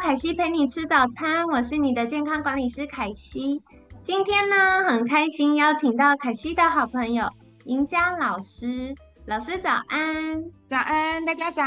凯西陪你吃早餐，我是你的健康管理师凯西。今天呢，很开心邀请到凯西的好朋友赢家老师。老师早安，早安，大家早。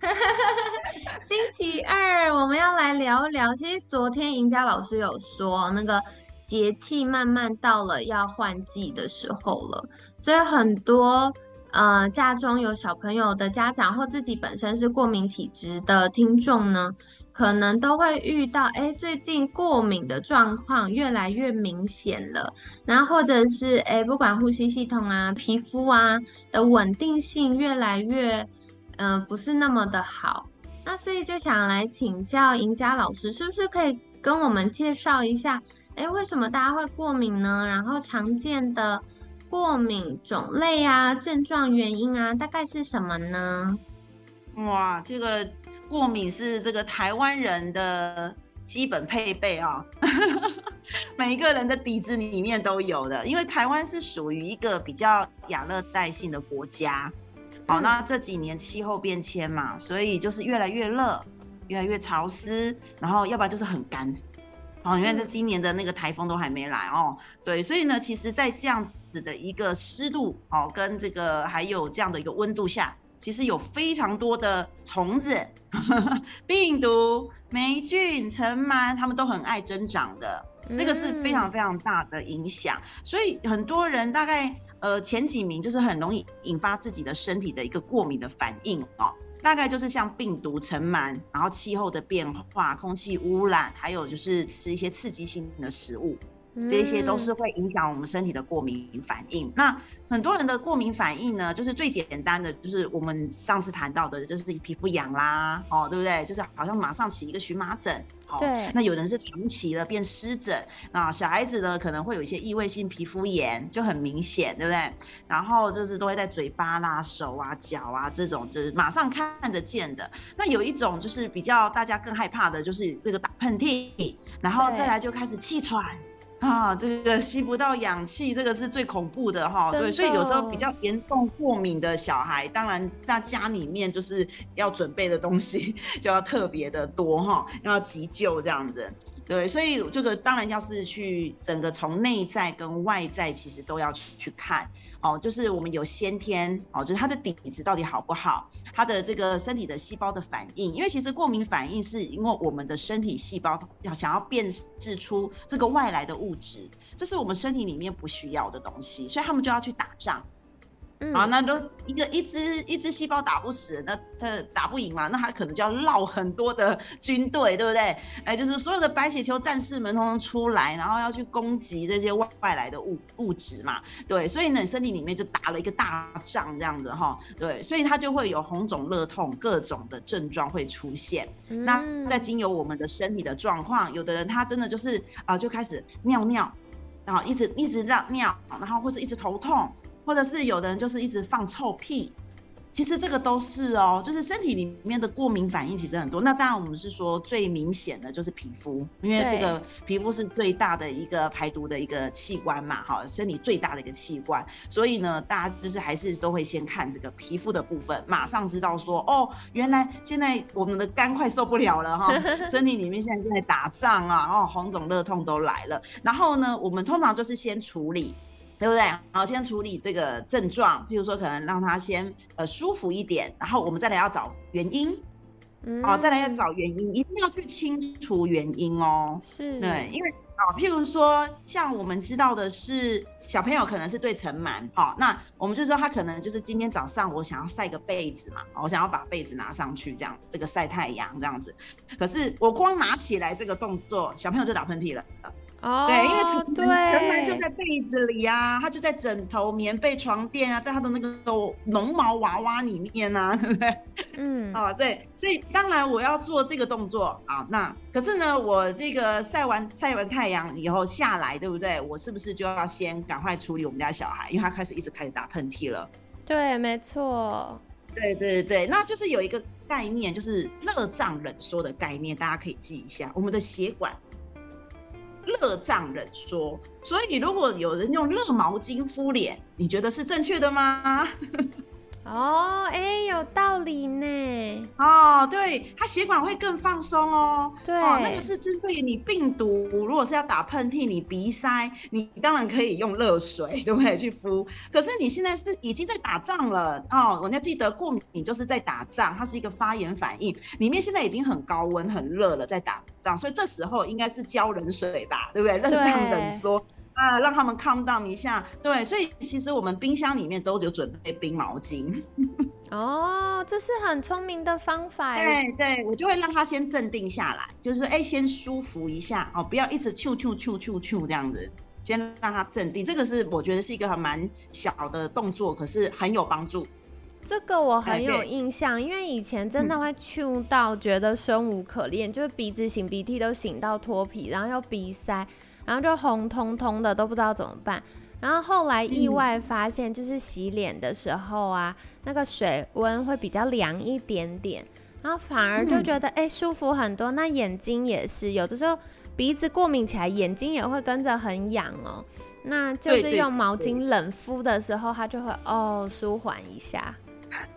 星期二我们要来聊一聊。其实昨天赢家老师有说，那个节气慢慢到了要换季的时候了，所以很多。呃，家中有小朋友的家长或自己本身是过敏体质的听众呢，可能都会遇到，哎，最近过敏的状况越来越明显了，然后或者是，哎，不管呼吸系统啊、皮肤啊的稳定性越来越，嗯，不是那么的好，那所以就想来请教赢家老师，是不是可以跟我们介绍一下，哎，为什么大家会过敏呢？然后常见的。过敏种类啊，症状原因啊，大概是什么呢？哇，这个过敏是这个台湾人的基本配备啊，每一个人的底子里面都有的。因为台湾是属于一个比较亚热带性的国家，好，那这几年气候变迁嘛，所以就是越来越热，越来越潮湿，然后要不然就是很干。哦，因为这今年的那个台风都还没来哦，所以所以呢，其实，在这样子的一个湿度哦，跟这个还有这样的一个温度下，其实有非常多的虫子、病毒、霉菌、尘螨，它们都很爱增长的，这个是非常非常大的影响。所以很多人大概呃前几名就是很容易引发自己的身体的一个过敏的反应哦。大概就是像病毒、尘螨，然后气候的变化、空气污染，还有就是吃一些刺激性的食物，这些都是会影响我们身体的过敏反应。那很多人的过敏反应呢，就是最简单的，就是我们上次谈到的，就是皮肤痒啦，哦，对不对？就是好像马上起一个荨麻疹。对，那有人是长期的变湿疹，啊，小孩子呢可能会有一些异位性皮肤炎，就很明显，对不对？然后就是都会在嘴巴啦、手啊、脚啊这种，就是马上看得见的。那有一种就是比较大家更害怕的，就是这个打喷嚏，然后再来就开始气喘。啊，这个吸不到氧气，这个是最恐怖的哈。对，所以有时候比较严重过敏的小孩，当然在家里面就是要准备的东西 就要特别的多哈，要急救这样子。对，所以这个当然要是去整个从内在跟外在，其实都要去去看哦。就是我们有先天哦，就是他的底子到底好不好，他的这个身体的细胞的反应，因为其实过敏反应是因为我们的身体细胞要想要辨识出这个外来的物质，这是我们身体里面不需要的东西，所以他们就要去打仗。啊，那都一个一只一只细胞打不死，那它打不赢嘛，那它可能就要绕很多的军队，对不对？哎，就是所有的白血球战士们通通出来，然后要去攻击这些外外来的物物质嘛，对，所以呢，身体里面就打了一个大仗这样子哈，对，所以它就会有红肿热痛各种的症状会出现。那在经由我们的身体的状况，有的人他真的就是啊，就开始尿尿，然后一直一直让尿，然后或是一直头痛。或者是有的人就是一直放臭屁，其实这个都是哦，就是身体里面的过敏反应其实很多。那当然我们是说最明显的就是皮肤，因为这个皮肤是最大的一个排毒的一个器官嘛，哈，身体最大的一个器官。所以呢，大家就是还是都会先看这个皮肤的部分，马上知道说，哦，原来现在我们的肝快受不了了哈，身体里面现在正在打仗啊，哦，红肿热痛都来了。然后呢，我们通常就是先处理。对不对？好，先处理这个症状，譬如说可能让他先呃舒服一点，然后我们再来要找原因，哦，再来要找原因，一定要去清除原因哦。是，对，因为啊，譬如说像我们知道的是小朋友可能是对尘螨，哦，那我们就说他可能就是今天早上我想要晒个被子嘛，我想要把被子拿上去这样，这个晒太阳这样子，可是我光拿起来这个动作，小朋友就打喷嚏了。哦，对，因为尘对尘螨就在被子里啊，它就在枕头、棉被、床垫啊，在它的那个绒毛娃娃里面啊，对不对？嗯，啊，所以所以当然我要做这个动作啊，那可是呢，我这个晒完晒完太阳以后下来，对不对？我是不是就要先赶快处理我们家小孩，因为他开始一直开始打喷嚏了。对，没错。对对对，那就是有一个概念，就是热胀冷缩的概念，大家可以记一下。我们的血管热胀冷缩，所以如果有人用热毛巾敷脸，你觉得是正确的吗？哦，哎，有道理呢。哦，对，它血管会更放松哦。对哦，那个是针对于你病毒，如果是要打喷嚏、你鼻塞，你当然可以用热水，对不对？去敷。可是你现在是已经在打仗了哦，我要记得过敏就是在打仗，它是一个发炎反应，里面现在已经很高温、很热了，在打仗，所以这时候应该是浇冷水吧，对不对？热胀冷缩。啊，让他们 calm down 一下，对，所以其实我们冰箱里面都有准备冰毛巾。哦，这是很聪明的方法耶。对对，我就会让他先镇定下来，就是哎，先舒服一下哦，不要一直啾啾啾啾啾这样子，先让他镇定。这个是我觉得是一个还蛮小的动作，可是很有帮助。这个我很有印象，因为以前真的会糗到觉得生无可恋，就是鼻子擤鼻涕都擤到脱皮，然后又鼻塞，然后就红彤彤的，都不知道怎么办。然后后来意外发现，就是洗脸的时候啊，那个水温会比较凉一点点，然后反而就觉得哎、舒服很多。那眼睛也是，有的时候鼻子过敏起来，眼睛也会跟着很痒哦。那就是用毛巾冷敷的时候，它就会哦舒缓一下。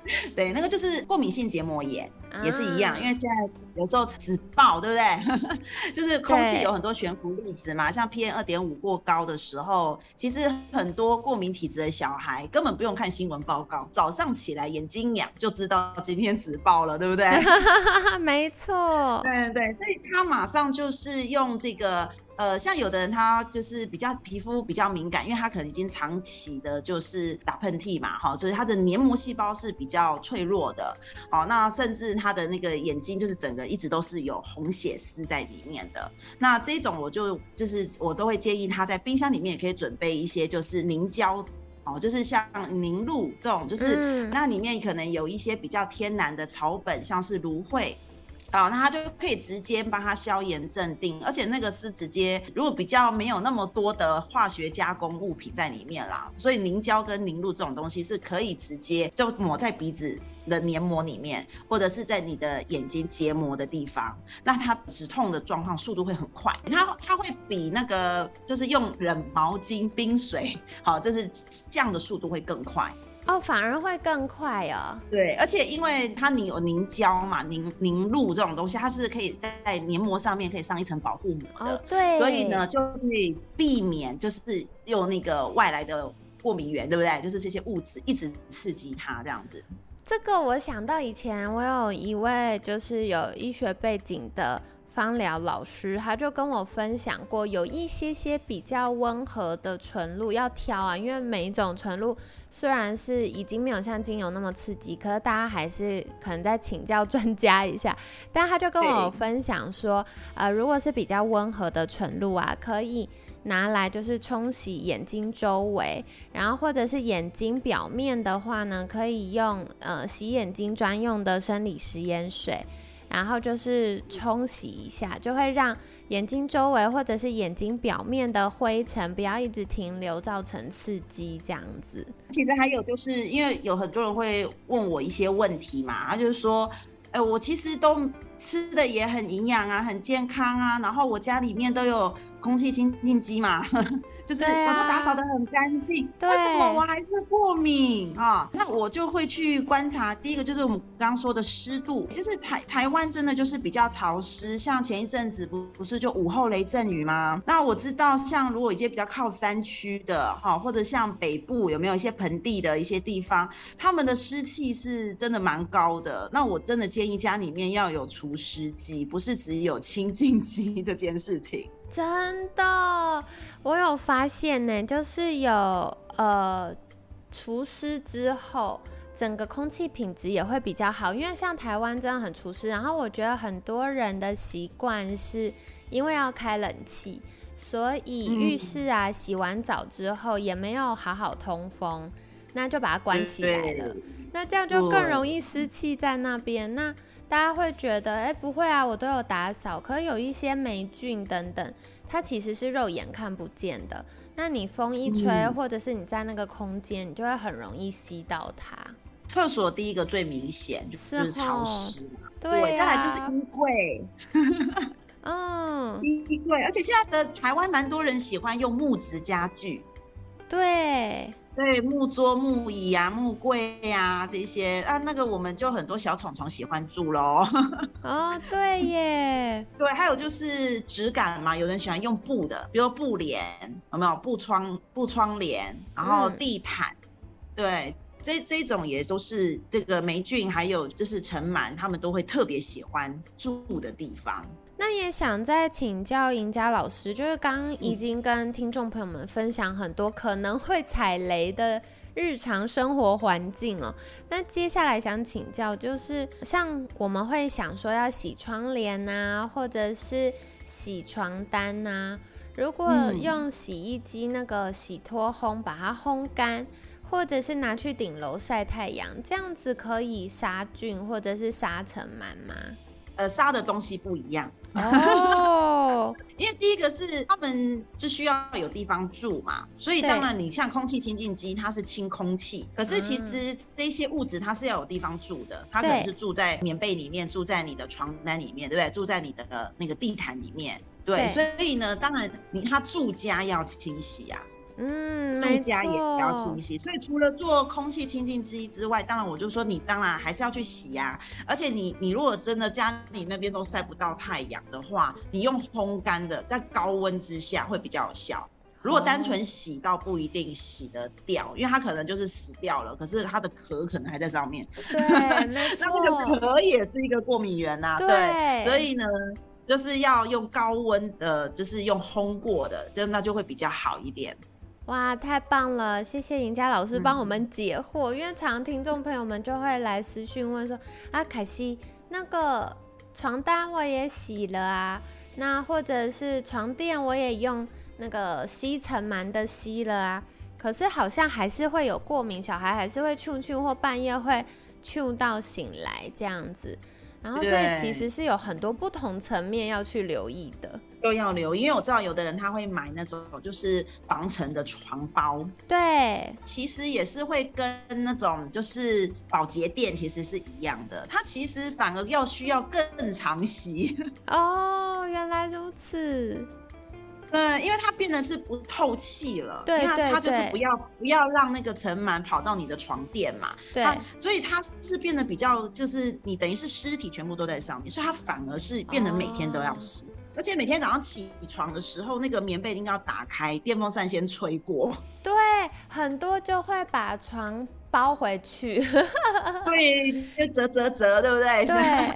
对，那个就是过敏性结膜炎，也是一样，啊因为现在有时候紫爆，对不对？就是空气有很多悬浮粒子嘛，像 PM 二点五过高的时候，其实很多过敏体质的小孩根本不用看新闻报告，早上起来眼睛痒就知道今天紫爆了，对不对？没错，对对，所以他马上就是用这个。呃，像有的人他就是比较皮肤比较敏感，因为他可能已经长期的就是打喷嚏嘛，哈，所以他的黏膜细胞是比较脆弱的，哦，那甚至他的那个眼睛就是整个一直都是有红血丝在里面的。那这种我就就是我都会建议他在冰箱里面也可以准备一些就是凝胶。哦，就是像凝露这种，就是、嗯那里面可能有一些比较天然的草本，像是芦荟，啊，那它就可以直接帮它消炎镇定，而且那个是直接，如果比较没有那么多的化学加工物品在里面啦，所以凝胶跟凝露这种东西是可以直接就抹在鼻子的黏膜里面，或者是在你的眼睛结膜的地方，那它止痛的状况速度会很快，它它会比那个就是用冷毛巾、冰水，好，就是降的速度会更快。哦，反而会更快哦。对，而且因为它你有凝胶嘛，凝凝露这种东西，它是可以在黏膜上面可以上一层保护膜的，哦，对，所以呢，就可以避免就是用那个外来的过敏源，对不对？就是这些物质一直刺激它这样子。这个我想到以前我有一位就是有医学背景的芳疗老师，他就跟我分享过，有一些些比较温和的纯露要挑啊，因为每一种纯露虽然是已经没有像精油那么刺激，可是大家还是可能再请教专家一下。但他就跟我分享说，呃，如果是比较温和的纯露啊，可以拿来就是冲洗眼睛周围，然后或者是眼睛表面的话呢，可以用呃洗眼睛专用的生理食盐水，然后就是冲洗一下，就会让眼睛周围或者是眼睛表面的灰尘不要一直停留，造成刺激这样子。其实还有就是因为有很多人会问我一些问题嘛，他就是说，哎、我其实都吃的也很营养啊，很健康啊，然后我家里面都有空气清净机嘛，就是我都打扫的很干净，对为什么我还是过敏啊？那我就会去观察，第一个就是我们刚刚说的湿度，就是台台湾真的就是比较潮湿，像前一阵子不不是就午后雷阵雨吗？那我知道像如果一些比较靠山区的哈，或者像北部有没有一些盆地的一些地方，他们的湿气是真的蛮高的。那我真的建议家里面要有除湿机，不是只有清净机 这件事情。真的，我有发现呢，就是有呃除湿之后，整个空气品质也会比较好。因为像台湾真的很除湿，然后我觉得很多人的习惯是因为要开冷气，所以浴室啊，洗完澡之后也没有好好通风，那就把它关起来了。那这样就更容易湿气在那边。那大家会觉得，哎，不会啊，我都有打扫，可有一些霉菌等等，它其实是肉眼看不见的。那你风一吹，或者是你在那个空间，你就会很容易吸到它。厕所第一个最明显就是潮湿嘛，对，再来就是衣柜，嗯，衣柜，而且现在的台湾蛮多人喜欢用木质家具，对。对木桌、木椅啊、木柜呀这些啊，那个我们就很多小虫虫喜欢住喽。哦，对耶。对，还有就是质感嘛，有人喜欢用布的，比如布帘，有没有布窗、布窗帘，然后地毯，对，这这种也都是这个霉菌还有就是尘螨，他们都会特别喜欢住的地方。那也想再请教赢家老师，就是刚已经跟听众朋友们分享很多可能会踩雷的日常生活环境哦。那接下来想请教，就是像我们会想说要洗窗帘啊，或者是洗床单呐，如果用洗衣机那个洗脱烘把它烘干，或者是拿去顶楼晒太阳，这样子可以杀菌或者是杀尘螨吗？呃，杀的东西不一样。哦，因为第一个是他们就需要有地方住嘛，所以当然你像空气清净机，它是清空气，可是其实这些物质它是要有地方住的，它可能是住在棉被里面，住在你的床单里面，对不对？住在你的那个地毯里面，对，所以呢，当然你他住家要清洗啊。嗯，住家也要清洗，所以除了做空气清净机之外，当然我就说你当然还是要去洗呀。而且你你如果真的家里那边都晒不到太阳的话，你用烘干的，在高温之下会比较有效。如果单纯洗，到不一定洗得掉，因为它可能就是死掉了，可是它的壳可能还在上面。对，那那个壳也是一个过敏源呐。对，所以呢，就是要用高温的，就是用烘过的，就那就会比较好一点。哇，太棒了！谢谢赢家老师帮我们解惑，因为常听众朋友们就会来私讯问说：“啊，凯西，那个床单我也洗了啊，那或者是床垫我也用那个吸尘螨的吸了啊，可是好像还是会有过敏，小孩还是会触触或半夜会触到醒来这样子。”然后，所以其实是有很多不同层面要去留意的，都要留，因为我知道有的人他会买那种就是防尘的床包，对，其实也是会跟那种就是保洁垫其实是一样的，它其实反而要需要更常洗。哦，原来如此。嗯，因为它变得是不透气了，对对它就是不要不要让那个尘螨跑到你的床垫嘛，对，所以它是变得比较就是你等于是尸体全部都在上面，所以它反而是变得每天都要洗，而且每天早上起床的时候，那个棉被一定要打开，电风扇先吹过，对，很多就会把床。包回去，对，就折折折，对不对？对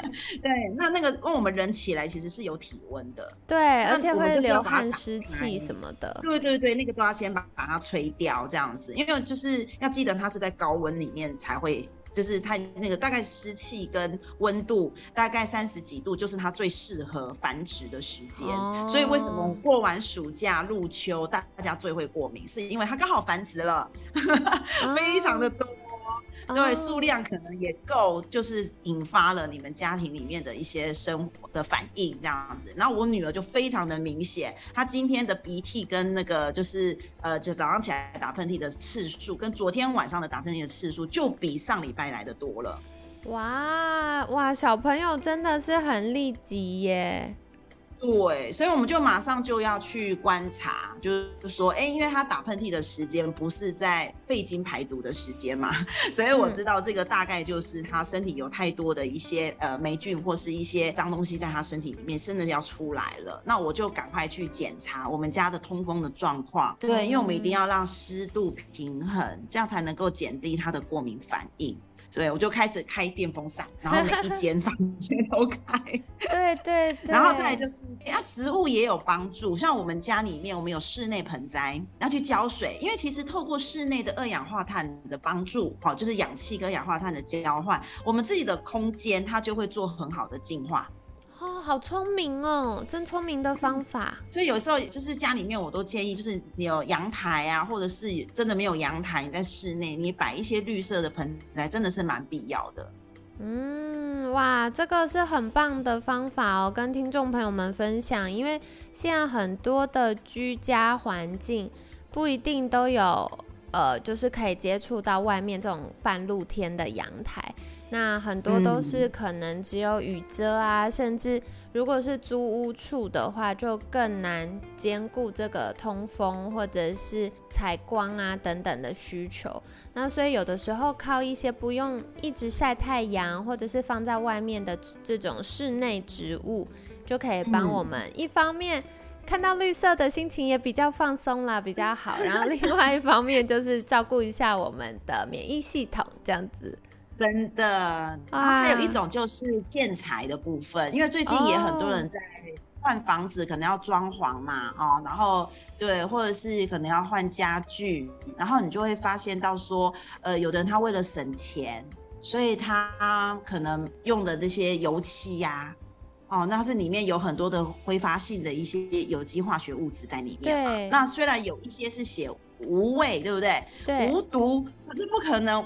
对，那那个，因为我们人起来其实是有体温的，对，而且会流汗、湿气什么的。对对对，那个都要先把把它吹掉，这样子，因为就是要记得它是在高温里面才会，就是它那个大概湿气跟温度大概三十几度，就是它最适合繁殖的时间。所以为什么过完暑假入秋大家最会过敏，是因为它刚好繁殖了，非常的多。对，数量可能也够，就是引发了你们家庭里面的一些生活的反应这样子。然后我女儿就非常的明显，她今天的鼻涕跟那个就是呃，就早上起来打喷嚏的次数，跟昨天晚上的打喷嚏的次数，就比上礼拜来的多了。哇哇，小朋友真的是很利己耶。对，所以我们就马上就要去观察，就是说，哎，因为他打喷嚏的时间不是在肺经排毒的时间嘛，所以我知道这个大概就是他身体有太多的一些呃霉菌或是一些脏东西在他身体里面，真的要出来了。那我就赶快去检查我们家的通风的状况。对，因为我们一定要让湿度平衡，这样才能够减低他的过敏反应。对，我就开始开电风扇，然后每一间房间都开。对对。然后再就是，啊，植物也有帮助。像我们家里面，我们有室内盆栽，要去浇水，因为其实透过室内的二氧化碳的帮助，好，就是氧气跟二氧化碳的交换，我们自己的空间它就会做很好的净化。哦，好聪明哦，真聪明的方法。所以有时候就是家里面我都建议，就是你有阳台啊，或者是真的没有阳台，你在室内你摆一些绿色的盆栽，真的是蛮必要的。嗯，哇，这个是很棒的方法哦，跟听众朋友们分享。因为现在很多的居家环境不一定都有，呃，就是可以接触到外面这种半露天的阳台。那很多都是可能只有雨遮啊，甚至如果是租屋处的话，就更难兼顾这个通风或者是采光啊等等的需求。那所以有的时候靠一些不用一直晒太阳，或者是放在外面的这种室内植物，就可以帮我们一方面看到绿色的心情也比较放松啦，比较好。然后另外一方面就是照顾一下我们的免疫系统，这样子。真的，然后还有一种就是建材的部分，因为最近也很多人在换房子，可能要装潢嘛，哦，然后对，或者是可能要换家具，然后你就会发现到说，呃，有的人他为了省钱，所以他可能用的这些油漆呀，哦，那是里面有很多的挥发性的一些有机化学物质在里面嘛。那虽然有一些是写无味，对不对？对，无毒，可是不可能。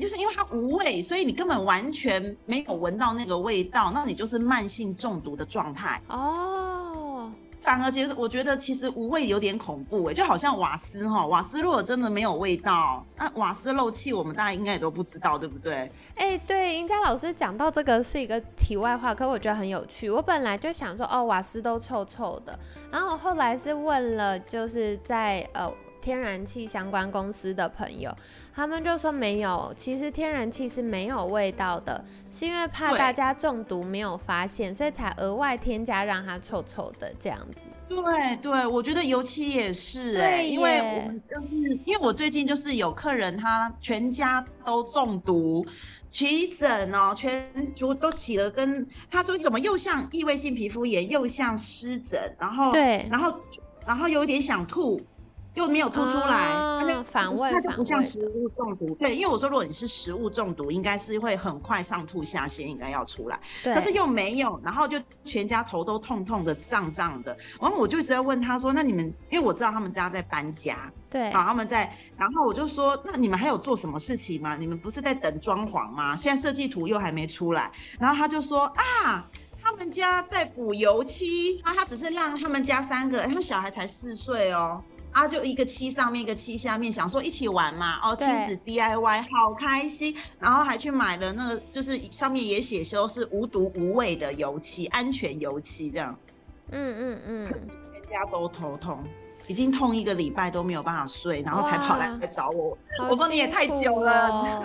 就是因为它无味，所以你根本完全没有闻到那个味道，那你就是慢性中毒的状态哦。反而觉得，我觉得其实无味有点恐怖哎，就好像瓦斯哈，瓦斯如果真的没有味道，那瓦斯漏气，我们大家应该也都不知道，对不对？哎，对，应该老师讲到这个是一个题外话，可我觉得很有趣。我本来就想说，哦，瓦斯都臭臭的，然后我后来是问了，就是在呃。天然气相关公司的朋友，他们就说没有，其实天然气是没有味道的，是因为怕大家中毒没有发现，所以才额外添加让它臭臭的这样子。对对，我觉得油漆也是哎，因为我们就是因为我最近就是有客人他全家都中毒，起疹哦，全部都起了，跟他说怎么又像异位性皮肤炎，又像湿疹，然后对，然后然后有一点想吐。又没有吐出来，反胃，它就不像食物中毒。对，因为我说如果你是食物中毒，应该是会很快上吐下泻，应该要出来。可是又没有，然后就全家头都痛痛的、胀胀的。然后我就一直在问他说：“那你们，因为我知道他们家在搬家，对，好，他们在。然后我就说：那你们还有做什么事情吗？你们不是在等装潢吗？现在设计图又还没出来。然后他就说：啊，他们家在补油漆，啊，他只是让他们家三个，他们小孩才四岁哦。”啊，就一个漆上面，一个漆下面，想说一起玩嘛，哦，亲子 DIY 好开心，然后还去买了那个，就是上面也写说是无毒无味的油漆，安全油漆这样。嗯嗯嗯。可是全家都头痛。已经痛一个礼拜都没有办法睡，然后才跑来来找我。我说你也太久了。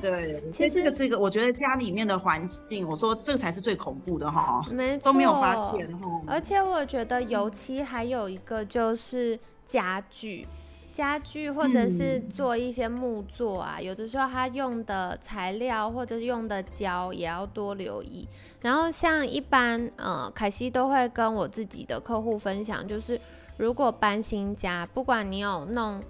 对对其实这个这个，我觉得家里面的环境，我说这个才是最恐怖的哈。没，都没有发现哈。而且我觉得油漆还有一个就是家具，家具或者是做一些木作啊，有的时候它用的材料或者是用的胶也要多留意。然后像一般呃，凯西都会跟我自己的客户分享，就是。如果搬新家，不管你有弄，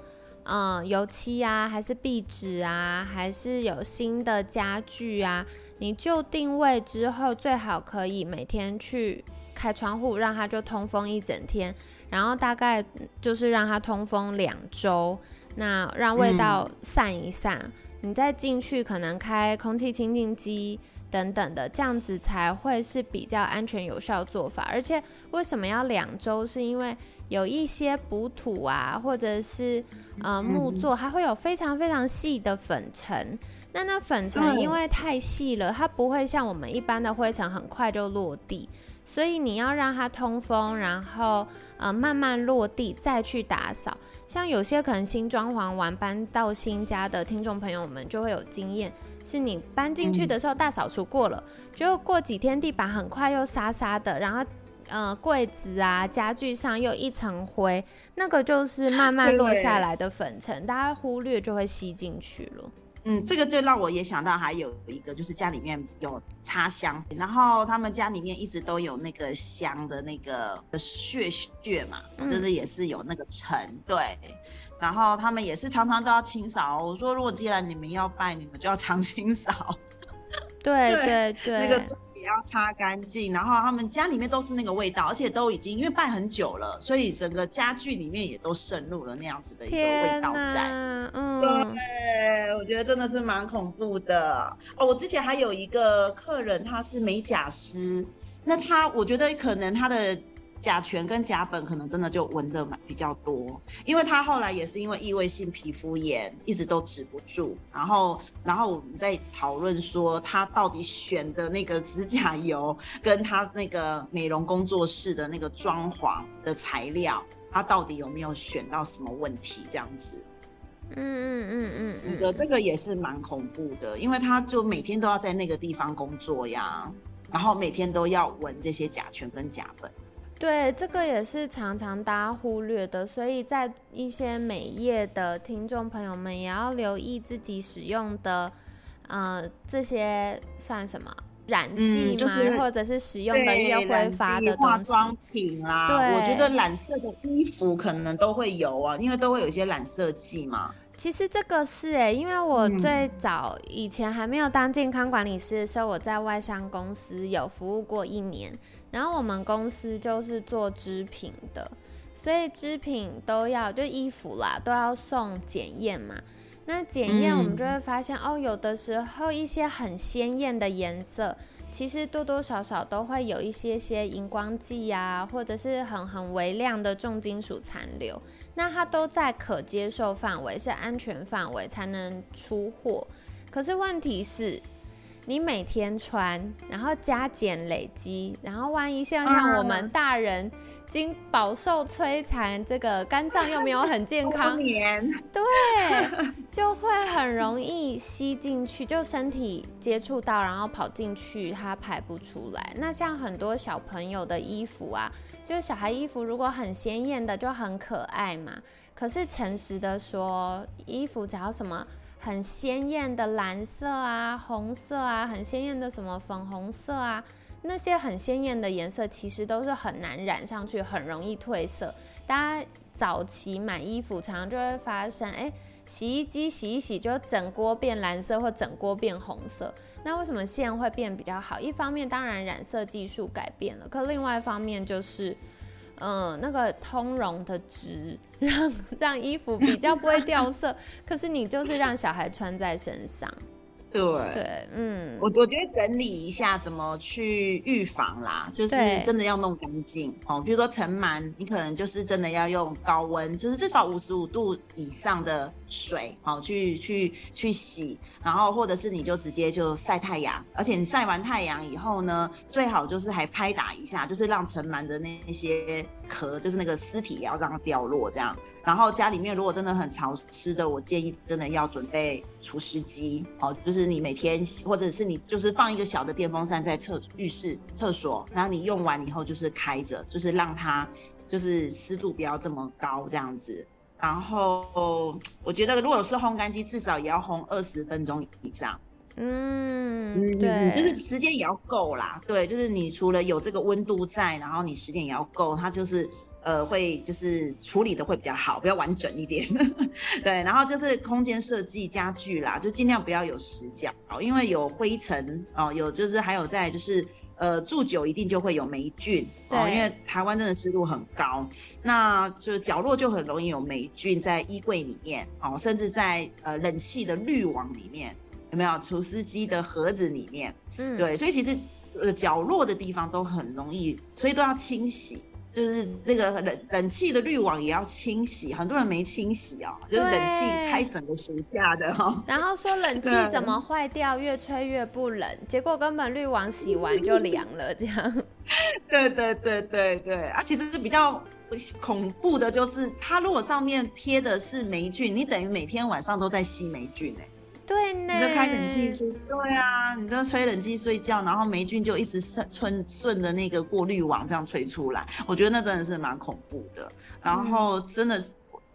嗯，油漆啊，还是壁纸啊，还是有新的家具啊，你就定位之后，最好可以每天去开窗户，让它就通风一整天，然后大概就是让它通风两周，那让味道散一散，你再进去可能开空气清净机等等的，这样子才会是比较安全有效做法。而且为什么要两周？是因为有一些补土啊，或者是呃木作，它会有非常非常细的粉尘。那那粉尘因为太细了，它不会像我们一般的灰尘很快就落地，所以你要让它通风，然后呃慢慢落地再去打扫。像有些可能新装潢完搬到新家的听众朋友们就会有经验，是你搬进去的时候大扫除过了，就过几天地板很快又沙沙的，然后。呃，柜子啊，家具上又一层灰，那个就是慢慢落下来的粉尘，大家忽略就会吸进去了。嗯，这个就让我也想到还有一个，就是家里面有插香，然后他们家里面一直都有那个香的那个血血嘛，就是也是有那个尘，对。然后他们也是常常都要清扫。我说，如果既然你们要拜，你们就要常 清扫。对对对，那个。也要擦干净，然后他们家里面都是那个味道，而且都已经因为拜很久了，所以整个家具里面也都渗入了那样子的一个味道在。嗯，对，我觉得真的是蛮恐怖的哦。我之前还有一个客人，他是美甲师，那他我觉得可能他的。甲醛跟甲苯可能真的就闻的比较多，因为他后来也是因为异位性皮肤炎，一直都止不住。然后，然后我们在讨论说，他到底选的那个指甲油，跟他那个美容工作室的那个装潢的材料，他到底有没有选到什么问题？这样子。嗯嗯嗯嗯嗯，的这个也是蛮恐怖的，因为他就每天都要在那个地方工作呀，然后每天都要闻这些甲醛跟甲苯。对，这个也是常常大家忽略的，所以在一些美业的听众朋友们也要留意自己使用的，呃，这些算什么染剂吗？或者是使用的一些挥发的化妆品啦。对，我觉得染色的衣服可能都会有啊，因为都会有一些染色剂嘛。其实这个是哎，因为我最早以前还没有当健康管理师的时候，我在外商公司有服务过一年。然后我们公司就是做织品的，所以织品都要就衣服啦，都要送检验嘛。那检验我们就会发现哦，有的时候一些很鲜艳的颜色，其实多多少少都会有一些些荧光剂呀，或者是很很微量的重金属残留。那它都在可接受范围，是安全范围才能出货。可是问题是。你每天穿，然后加减累积，然后万一像像我们大人经饱受摧残，这个肝脏又没有很健康，对，就会很容易吸进去，就身体接触到，然后跑进去，它排不出来。那像很多小朋友的衣服啊，就是小孩衣服如果很鲜艳的，就很可爱嘛。可是诚实的说，衣服只要什么。很鲜艳的蓝色啊，红色啊，很鲜艳的什么粉红色啊，那些很鲜艳的颜色其实都是很难染上去，很容易褪色。大家早期买衣服常常就会发生，哎，洗衣机洗一洗就整锅变蓝色或整锅变红色。那为什么线会变比较好？一方面当然染色技术改变了，可另外一方面就是。嗯，那个通融的值让让衣服比较不会掉色，可是你就是让小孩穿在身上。对对，嗯，我我觉得整理一下怎么去预防啦，就是真的要弄干净哦。比如说尘螨，你可能就是真的要用高温，就是至少五十五度以上的水，哦去去去洗。然后或者是你就直接就晒太阳，而且你晒完太阳以后呢，最好就是还拍打一下，就是让尘螨的那些壳，就是那个尸体也要让它掉落这样。然后家里面如果真的很潮湿的，我建议真的要准备除湿机 哦，就是你每天或者是你就是放一个小的电风扇在厕浴室厕所，然后你用完以后就是开着，就是让它就是湿度不要这么高这样子。然后我觉得，如果是烘干机，至少也要烘二十分钟以上。嗯，对，就是时间也要够啦。对，就是你除了有这个温度在，然后你时间也要够，它就是呃会就是处理的会比较好，比较完整一点。对，然后就是空间设计家具啦，就尽量不要有死角，因为有灰尘哦，有就是还有在就是。呃，住久一定就会有霉菌，哦，因为台湾真的湿度很高，那就角落就很容易有霉菌在衣柜里面，哦，甚至在呃冷气的滤网里面，有没有？除湿机的盒子里面，嗯，对，所以其实呃角落的地方都很容易，所以都要清洗。就是这个冷冷气的滤网也要清洗，很多人没清洗哦，就是冷气开整个暑假的哈。然后说 冷气怎么坏掉，越吹越不冷，结果根本滤网洗完就凉了，这样。对对对对对啊，其实是比较恐怖的，就是它如果上面贴的是霉菌，你等于每天晚上都在吸霉菌哎。对呢，你在开冷气睡，对啊，你都吹冷气睡觉，然后霉菌就一直顺顺顺着那个过滤网这样吹出来，我觉得那真的是蛮恐怖的。然后真的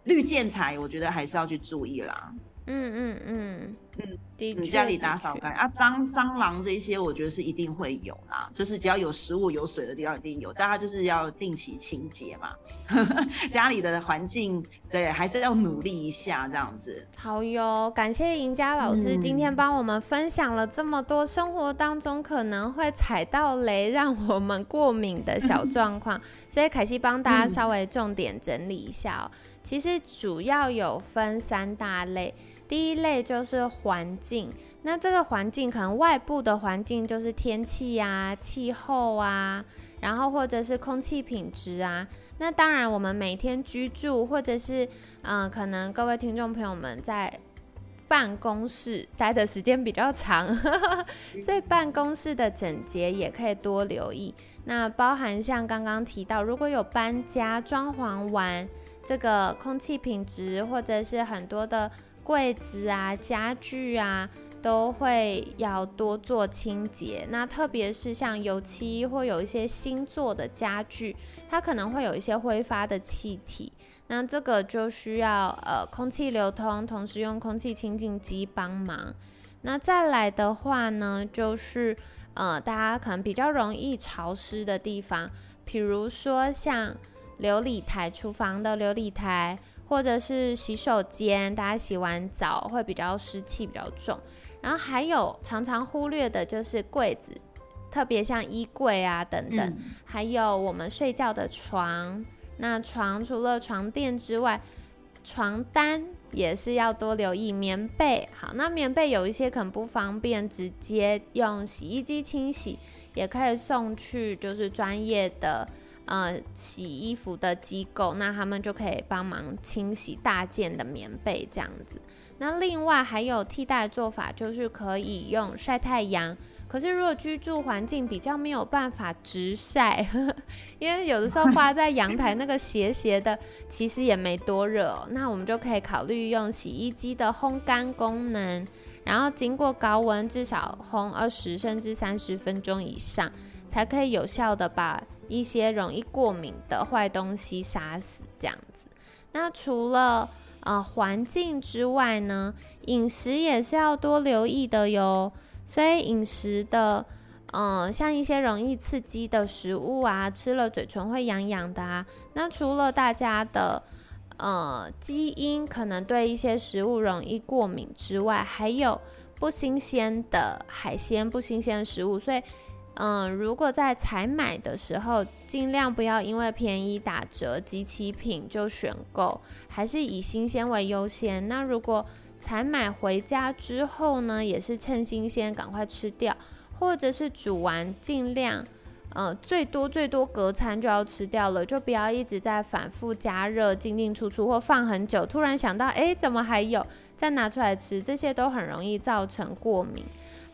绿建材，我觉得还是要去注意啦。嗯嗯嗯，嗯，的，你家里打扫干净啊，蟑蟑螂这些我觉得是一定会有啦，就是只要有食物有水的地方一定有，大家就是要定期清洁嘛，家里的环境对还是要努力一下这样子。好哟，感谢赢家老师今天嗯帮我们分享了这么多生活当中可能会踩到雷，让我们过敏的小 状况，所以凯西帮大家嗯稍微重点整理一下哦。其实主要有分三大类，第一类就是环境，那这个环境可能外部的环境就是天气啊、气候啊，然后或者是空气品质啊。那当然，我们每天居住或者是嗯、可能各位听众朋友们在办公室待的时间比较长，所以办公室的整洁也可以多留意。那包含像刚刚提到，如果有搬家、装潢完，这个空气品质或者是很多的柜子啊、家具啊，都会要多做清洁。那特别是像油漆或有一些新做的家具，它可能会有一些挥发的气体。那这个就需要呃空气流通，同时用空气清净机帮忙。那再来的话呢，就是呃大家可能比较容易潮湿的地方，比如说像琉璃台、厨房的琉璃台，或者是洗手间，大家洗完澡会比较湿气比较重。然后还有常常忽略的就是柜子，特别像衣柜啊等等，嗯还有我们睡觉的床。那床除了床垫之外，床单也是要多留意。棉被，好，那棉被有一些可能不方便直接用洗衣机清洗，也可以送去就是专业的呃洗衣服的机构，那他们就可以帮忙清洗大件的棉被这样子。那另外还有替代的做法，就是可以用晒太阳。可是如果居住环境比较没有办法直晒，因为有的时候挂在阳台那个斜斜的，其实也没多热、那我们就可以考虑用洗衣机的烘干功能，然后经过高温至少烘二十甚至三十分钟以上，才可以有效的把一些容易过敏的坏东西杀死。这样子，那除了呃环境之外呢，饮食也是要多留意的哟。所以饮食的，嗯、像一些容易刺激的食物啊，吃了嘴唇会痒痒的啊。那除了大家的，呃，基因可能对一些食物容易过敏之外，还有不新鲜的海鲜、不新鲜的食物。所以，嗯、如果在采买的时候，尽量不要因为便宜打折、及其品就选购，还是以新鲜为优先。那如果采买回家之后呢，也是趁新鲜赶快吃掉，或者是煮完尽量，呃，最多最多隔餐就要吃掉了，就不要一直在反复加热、进进出出或放很久，突然想到，诶，怎么还有，再拿出来吃，这些都很容易造成过敏。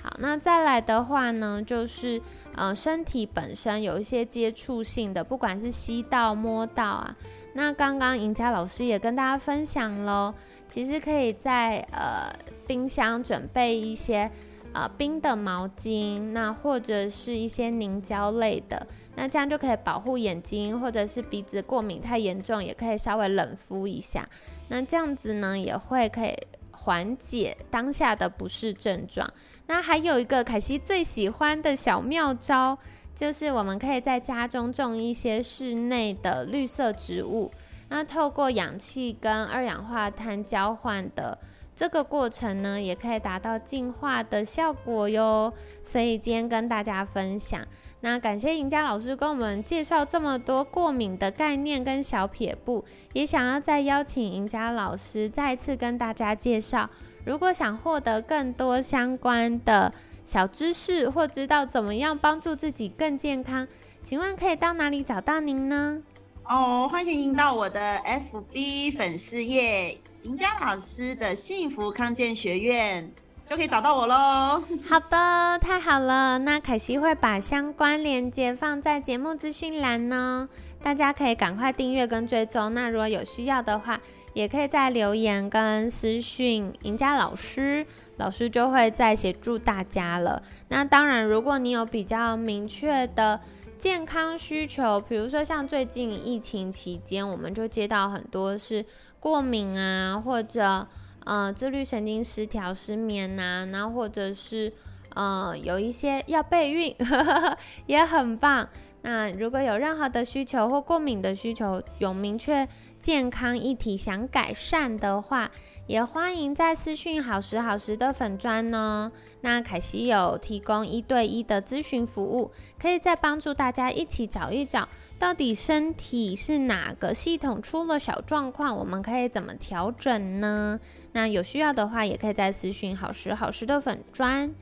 好，那再来的话呢，就是呃，身体本身有一些接触性的，不管是吸到、摸到啊，那刚刚赢家老师也跟大家分享喽。其实可以在呃冰箱准备一些呃冰的毛巾，那或者是一些凝胶类的，那这样就可以保护眼睛，或者是鼻子过敏太严重，也可以稍微冷敷一下。那这样子呢，也会可以缓解当下的不适症状。那还有一个凯西最喜欢的小妙招，就是我们可以在家中种一些室内的绿色植物。那透过氧气跟二氧化碳交换的这个过程呢，也可以达到净化的效果哟。所以今天跟大家分享，那感谢赢家老师跟我们介绍这么多过敏的概念跟小撇步，也想要再邀请赢家老师再次跟大家介绍，如果想获得更多相关的小知识，或知道怎么样帮助自己更健康，请问可以到哪里找到您呢？哦，欢迎到我的 FB 粉丝页赢家老师的幸福康健学院，就可以找到我喽。好的，太好了。那凯西会把相关链接放在节目资讯栏呢，大家可以赶快订阅跟追踪。那如果有需要的话，也可以在留言跟私讯赢家老师，老师就会再协助大家了。那当然，如果你有比较明确的健康需求，比如说像最近疫情期间，我们就接到很多是过敏啊，或者呃自律神经失调、失眠呐，然后或者是呃有一些要备孕，也很棒。那如果有任何的需求或过敏的需求，有明确健康议题想改善的话，也欢迎在私讯好时好时的粉砖呢。那凯西有提供一对一的咨询服务，可以再帮助大家一起找一找，到底身体是哪个系统出了小状况，我们可以怎么调整呢？那有需要的话，也可以在私讯好时好时的粉砖。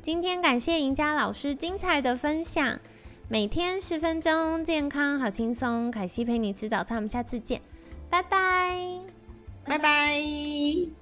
今天感谢赢家老师精彩的分享。每天十分钟，健康好轻松。凯西陪你吃早餐，我们下次见，拜拜，拜拜。